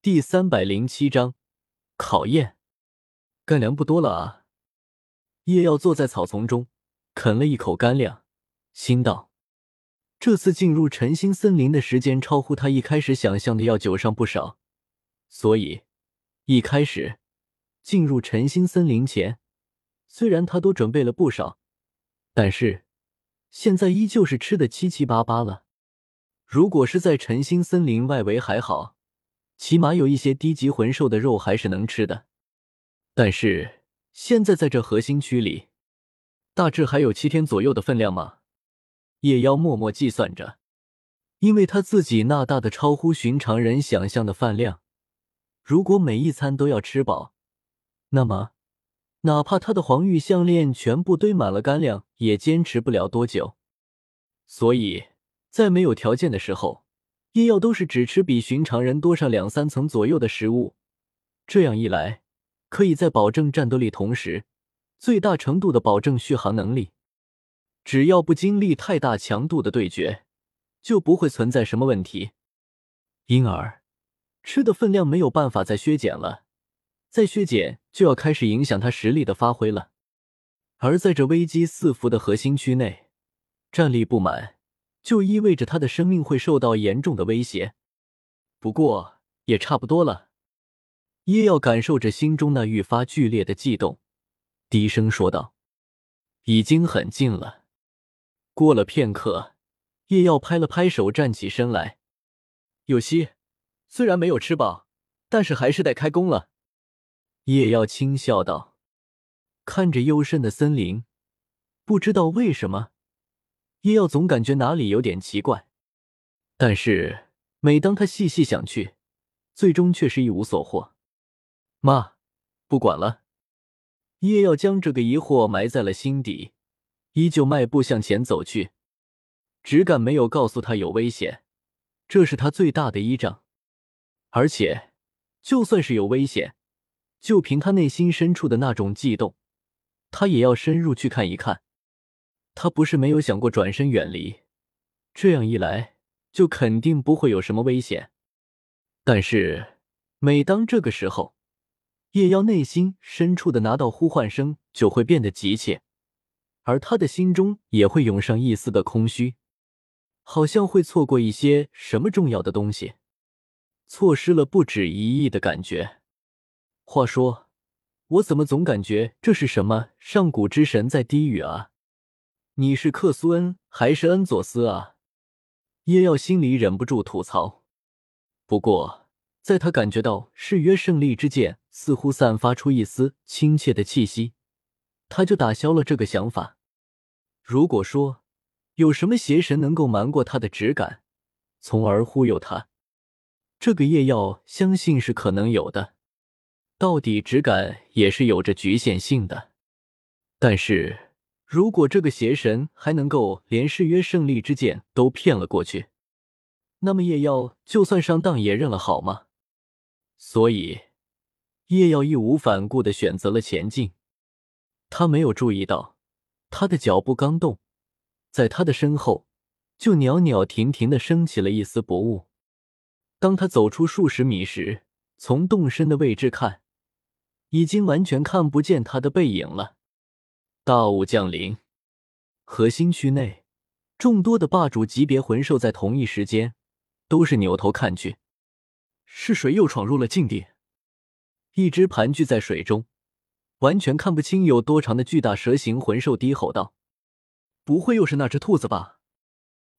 第三百零七章考验。干粮不多了啊！叶耀坐在草丛中，啃了一口干粮，心道：这次进入晨星森林的时间超乎他一开始想象的要久上不少。所以，一开始进入晨星森林前，虽然他都准备了不少，但是现在依旧是吃的七七八八了。如果是在晨星森林外围还好。起码有一些低级魂兽的肉还是能吃的，但是现在在这核心区里，大致还有七天左右的分量吗？夜妖默默计算着，因为他自己那大的超乎寻常人想象的饭量，如果每一餐都要吃饱，那么哪怕他的黄玉项链全部堆满了干粮，也坚持不了多久。所以在没有条件的时候。医药都是只吃比寻常人多上两三层左右的食物，这样一来，可以在保证战斗力同时，最大程度的保证续航能力。只要不经历太大强度的对决，就不会存在什么问题。因而，吃的分量没有办法再削减了，再削减就要开始影响他实力的发挥了。而在这危机四伏的核心区内，战力不满。就意味着他的生命会受到严重的威胁。不过也差不多了。叶耀感受着心中那愈发剧烈的悸动，低声说道：“已经很近了。”过了片刻，叶耀拍了拍手，站起身来：“有希，虽然没有吃饱，但是还是得开工了。”叶耀轻笑道：“看着幽深的森林，不知道为什么。”叶耀总感觉哪里有点奇怪，但是每当他细细想去，最终却是一无所获。妈，不管了。叶耀将这个疑惑埋在了心底，依旧迈步向前走去。只敢没有告诉他有危险，这是他最大的依仗。而且，就算是有危险，就凭他内心深处的那种悸动，他也要深入去看一看。他不是没有想过转身远离，这样一来就肯定不会有什么危险。但是每当这个时候，夜妖内心深处的那道呼唤声就会变得急切，而他的心中也会涌上一丝的空虚，好像会错过一些什么重要的东西，错失了不止一亿的感觉。话说，我怎么总感觉这是什么上古之神在低语啊？你是克苏恩还是恩佐斯啊？叶耀心里忍不住吐槽。不过，在他感觉到誓约胜利之剑似乎散发出一丝亲切的气息，他就打消了这个想法。如果说有什么邪神能够瞒过他的直感，从而忽悠他，这个夜耀相信是可能有的。到底直感也是有着局限性的，但是。如果这个邪神还能够连誓约胜利之剑都骗了过去，那么叶耀就算上当也认了好吗？所以，叶耀义无反顾的选择了前进。他没有注意到，他的脚步刚动，在他的身后就袅袅婷婷的升起了一丝薄雾。当他走出数十米时，从动身的位置看，已经完全看不见他的背影了。大雾降临，核心区内众多的霸主级别魂兽在同一时间都是扭头看去。是谁又闯入了禁地？一只盘踞在水中、完全看不清有多长的巨大蛇形魂兽低吼道：“不会又是那只兔子吧？”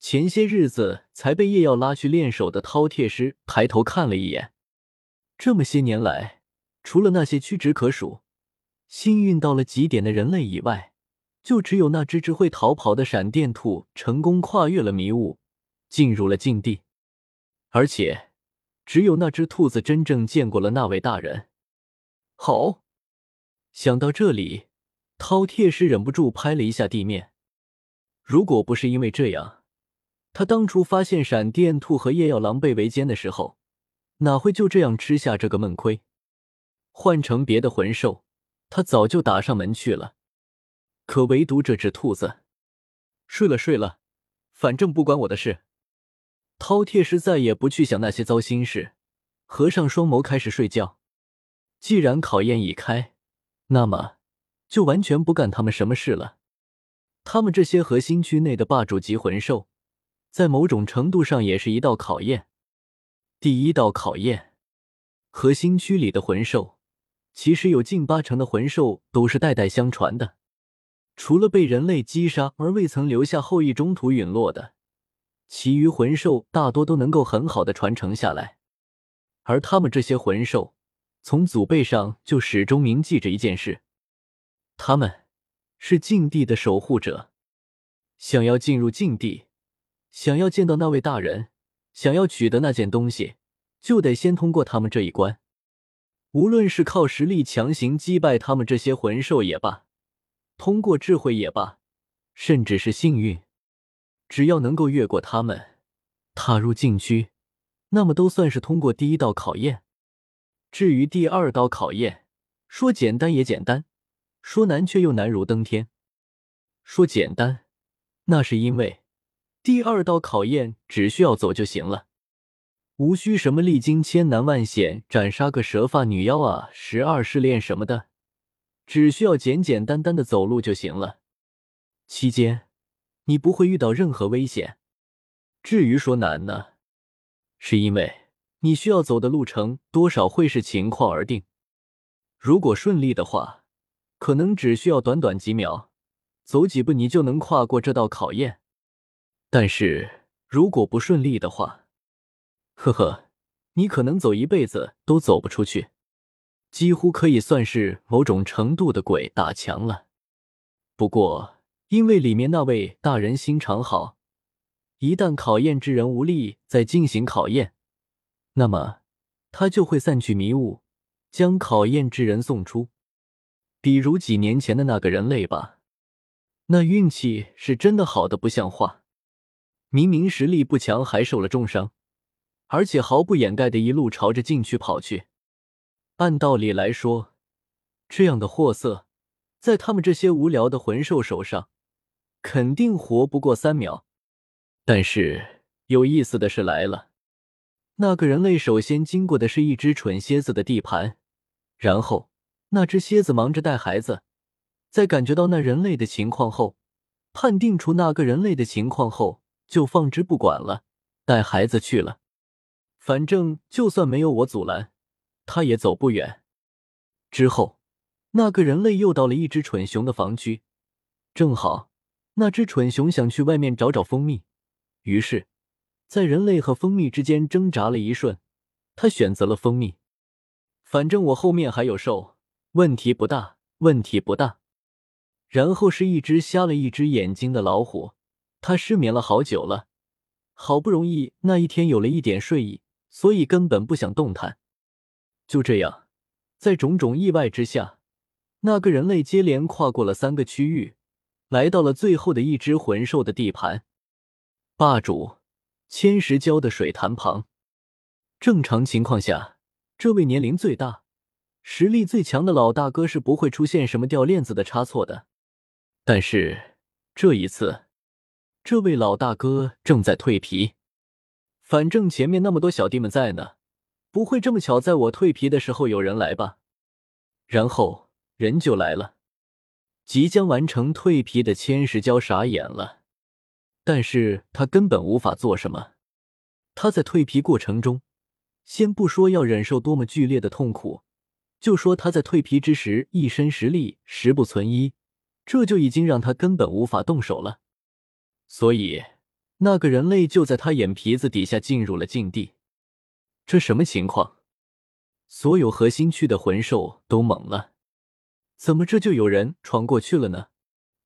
前些日子才被夜耀拉去练手的饕餮师抬头看了一眼，这么些年来，除了那些屈指可数。幸运到了极点的人类以外，就只有那只只会逃跑的闪电兔成功跨越了迷雾，进入了禁地。而且，只有那只兔子真正见过了那位大人。好，想到这里，饕餮师忍不住拍了一下地面。如果不是因为这样，他当初发现闪电兔和夜耀狼狈为奸的时候，哪会就这样吃下这个闷亏？换成别的魂兽。他早就打上门去了，可唯独这只兔子，睡了睡了，反正不关我的事。饕餮师再也不去想那些糟心事，合上双眸开始睡觉。既然考验已开，那么就完全不干他们什么事了。他们这些核心区内的霸主级魂兽，在某种程度上也是一道考验。第一道考验，核心区里的魂兽，其实有近八成的魂兽都是代代相传的，除了被人类击杀而未曾留下后裔、中途陨落的，其余魂兽大多都能够很好的传承下来。而他们这些魂兽，从祖辈上就始终铭记着一件事：他们是禁地的守护者。想要进入禁地，想要见到那位大人。想要取得那件东西，就得先通过他们这一关。无论是靠实力强行击败他们这些魂兽也罢，通过智慧也罢，甚至是幸运，只要能够越过他们，踏入禁区，那么都算是通过第一道考验。至于第二道考验，说简单也简单，说难却又难如登天。说简单，那是因为。第二道考验只需要走就行了，无需什么历经千难万险斩杀个蛇发女妖啊、十二试炼什么的，只需要简简单单的走路就行了。期间你不会遇到任何危险。至于说难呢，是因为你需要走的路程多少会视情况而定。如果顺利的话，可能只需要短短几秒，走几步你就能跨过这道考验。但是如果不顺利的话，呵呵，你可能走一辈子都走不出去，几乎可以算是某种程度的鬼打墙了。不过，因为里面那位大人心肠好，一旦考验之人无力再进行考验，那么他就会散去迷雾，将考验之人送出。比如几年前的那个人类吧，那运气是真的好的不像话。明明实力不强，还受了重伤，而且毫不掩盖的一路朝着禁区跑去。按道理来说，这样的货色，在他们这些无聊的魂兽手上，肯定活不过三秒。但是有意思的是来了，那个人类首先经过的是一只蠢蝎子的地盘，然后那只蝎子忙着带孩子，在感觉到那人类的情况后，判定出那个人类的情况后。就放之不管了，带孩子去了。反正就算没有我阻拦，他也走不远。之后，那个人类又到了一只蠢熊的房区，正好那只蠢熊想去外面找找蜂蜜，于是，在人类和蜂蜜之间挣扎了一瞬，他选择了蜂蜜。反正我后面还有兽，问题不大，问题不大。然后是一只瞎了一只眼睛的老虎。他失眠了好久了，好不容易那一天有了一点睡意，所以根本不想动弹。就这样，在种种意外之下，那个人类接连跨过了三个区域，来到了最后的一只魂兽的地盘——霸主千石礁的水潭旁。正常情况下，这位年龄最大、实力最强的老大哥是不会出现什么掉链子的差错的。但是这一次，这位老大哥正在蜕皮，反正前面那么多小弟们在呢，不会这么巧在我蜕皮的时候有人来吧？然后人就来了，即将完成蜕皮的千石蛟傻眼了，但是他根本无法做什么。他在蜕皮过程中，先不说要忍受多么剧烈的痛苦，就说他在蜕皮之时一身实力十不存一，这就已经让他根本无法动手了。所以，那个人类就在他眼皮子底下进入了禁地。这什么情况？所有核心区的魂兽都懵了。怎么这就有人闯过去了呢？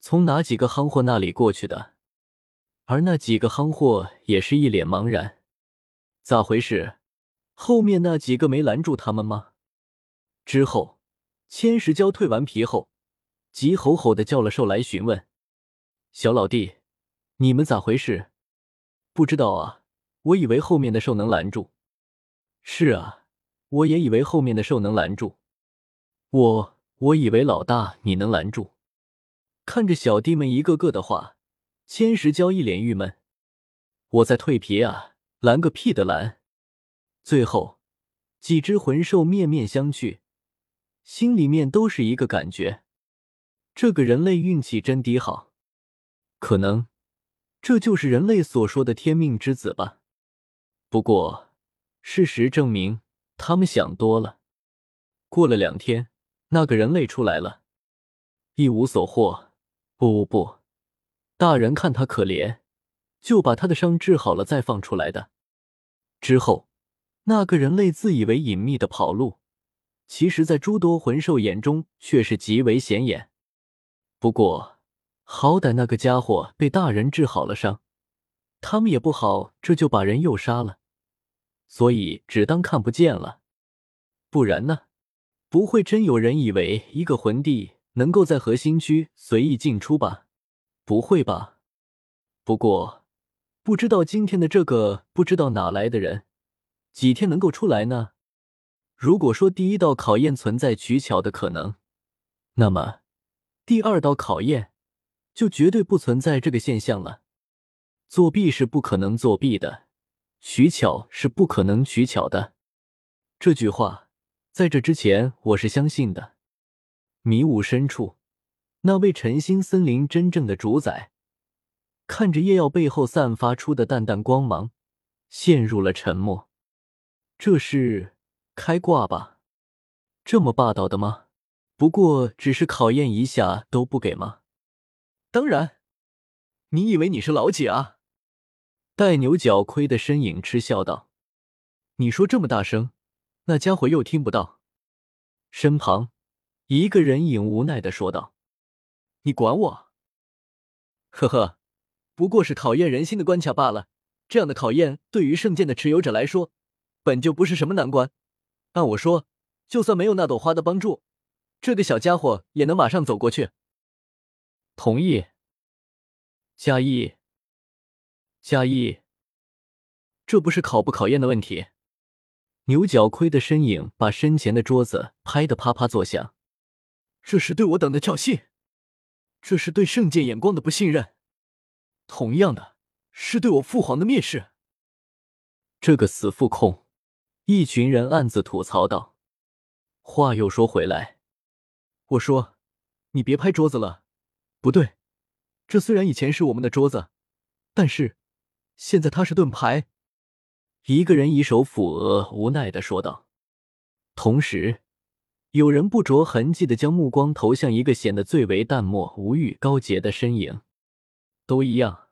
从哪几个夯货那里过去的？而那几个夯货也是一脸茫然。咋回事？后面那几个没拦住他们吗？之后，千石蛟蜕完皮后，急吼吼的叫了兽来询问：“小老弟。”你们咋回事？不知道啊，我以为后面的兽能拦住。是啊，我也以为后面的兽能拦住。我我以为老大你能拦住。看着小弟们一个个的话，千石娇一脸郁闷。我在蜕皮啊，拦个屁的拦！最后，几只魂兽面面相觑，心里面都是一个感觉：这个人类运气真低好。可能这就是人类所说的天命之子吧。不过，事实证明他们想多了。过了两天，那个人类出来了，一无所获。不不不，大人看他可怜，就把他的伤治好了再放出来的。之后，那个人类自以为隐秘的跑路，其实，在诸多魂兽眼中却是极为显眼。不过，好歹那个家伙被大人治好了伤，他们也不好这就把人又杀了，所以只当看不见了。不然呢？不会真有人以为一个魂帝能够在核心区随意进出吧？不会吧？不过不知道今天的这个不知道哪来的人，几天能够出来呢？如果说第一道考验存在取巧的可能，那么第二道考验就绝对不存在这个现象了。作弊是不可能作弊的，取巧是不可能取巧的。这句话。在这之前，我是相信的。迷雾深处，那位晨星森林真正的主宰，看着夜耀背后散发出的淡淡光芒，陷入了沉默。这是开挂吧？这么霸道的吗？不过只是考验一下都不给吗？当然，你以为你是老几啊？戴牛角盔的身影嗤笑道：“你说这么大声。”那家伙又听不到，身旁一个人影无奈的说道：“你管我？呵呵，不过是考验人心的关卡罢了。这样的考验对于圣剑的持有者来说，本就不是什么难关。按我说，就算没有那朵花的帮助，这个小家伙也能马上走过去。”同意。加一，加一。这不是考不考验的问题。牛角盔的身影把身前的桌子拍得啪啪作响，这是对我等的挑衅，这是对圣剑眼光的不信任，同样的是对我父皇的蔑视。这个死副控，一群人暗自吐槽道。话又说回来，我说你别拍桌子了，不对，这虽然以前是我们的桌子，但是现在它是盾牌。一个人以手抚额，无奈的说道。同时，有人不着痕迹的将目光投向一个显得最为淡漠无欲、高洁的身影。都一样。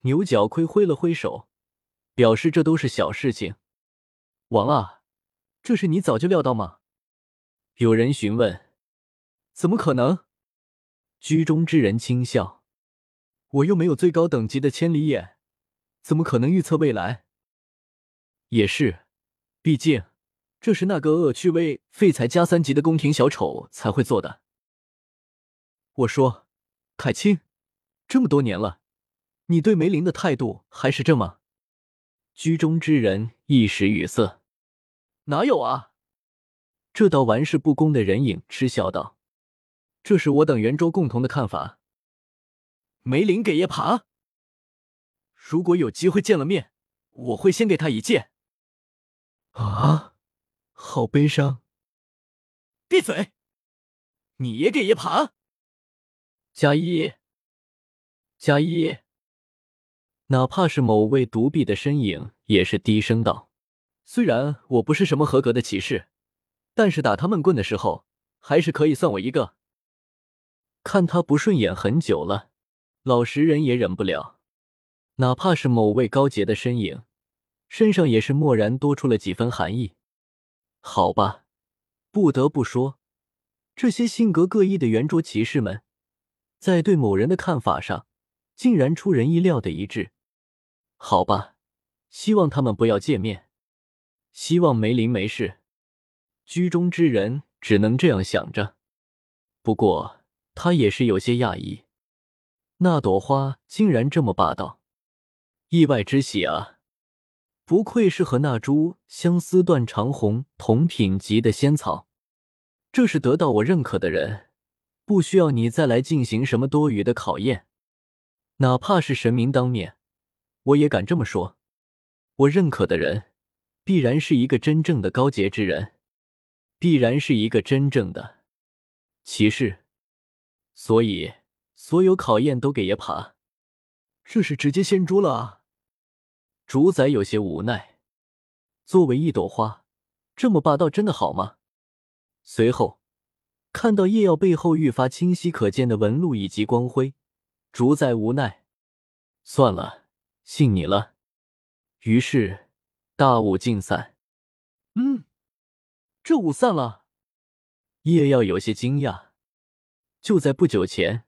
牛角盔挥了挥手，表示这都是小事情。王啊，这是你早就料到吗？有人询问。怎么可能？居中之人轻笑。我又没有最高等级的千里眼，怎么可能预测未来？也是，毕竟这是那个恶趣味废材加三级的宫廷小丑才会做的。我说，凯清，这么多年了，你对梅林的态度还是这么？居中之人一时语塞。哪有啊？这道玩世不恭的人影嗤笑道：“这是我等圆桌共同的看法。”梅林给叶爬，如果有机会见了面，我会先给他一剑。啊，好悲伤！闭嘴！你也给爷爬！加一，加一！哪怕是某位独臂的身影，也是低声道：“虽然我不是什么合格的骑士，但是打他闷棍的时候，还是可以算我一个。”看他不顺眼很久了，老实人也忍不了。哪怕是某位高洁的身影。身上也是蓦然多出了几分寒意。好吧，不得不说，这些性格各异的圆桌骑士们，在对某人的看法上，竟然出人意料的一致。好吧，希望他们不要见面，希望梅林没事。居中之人只能这样想着。不过他也是有些讶异，那朵花竟然这么霸道，意外之喜啊！不愧是和那株相思断肠红同品级的仙草，这是得到我认可的人，不需要你再来进行什么多余的考验，哪怕是神明当面，我也敢这么说。我认可的人，必然是一个真正的高洁之人，必然是一个真正的骑士。所以，所有考验都给爷爬，这是直接掀桌了啊！主宰有些无奈。作为一朵花，这么霸道真的好吗？随后，看到叶耀背后愈发清晰可见的纹路以及光辉，主宰无奈，算了，信你了。于是，大雾尽散。嗯，这雾散了。叶耀有些惊讶。就在不久前，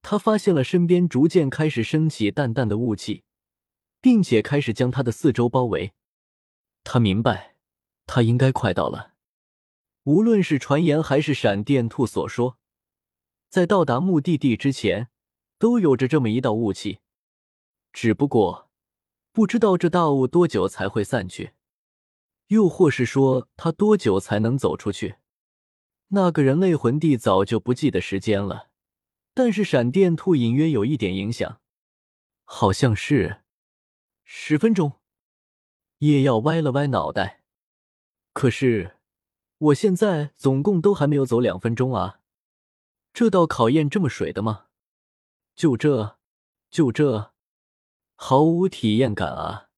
他发现了身边逐渐开始升起淡淡的雾气，并且开始将他的四周包围。他明白，他应该快到了。无论是传言还是闪电兔所说，在到达目的地之前，都有着这么一道雾气。只不过，不知道这大雾多久才会散去，又或是说他多久才能走出去？那个人类魂帝早就不记得时间了，但是闪电兔隐约有一点影响，好像是十分钟。叶耀歪了歪脑袋，可是。我现在总共都还没有走两分钟啊！这道考验这么水的吗？就这，就这，毫无体验感啊！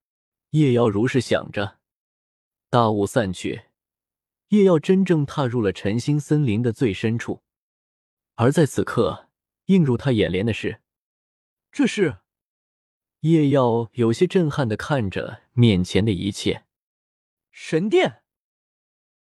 叶耀如是想着。大雾散去，叶耀真正踏入了晨星森林的最深处。而在此刻，映入他眼帘的是，这是叶耀有些震撼的看着面前的一切，神殿。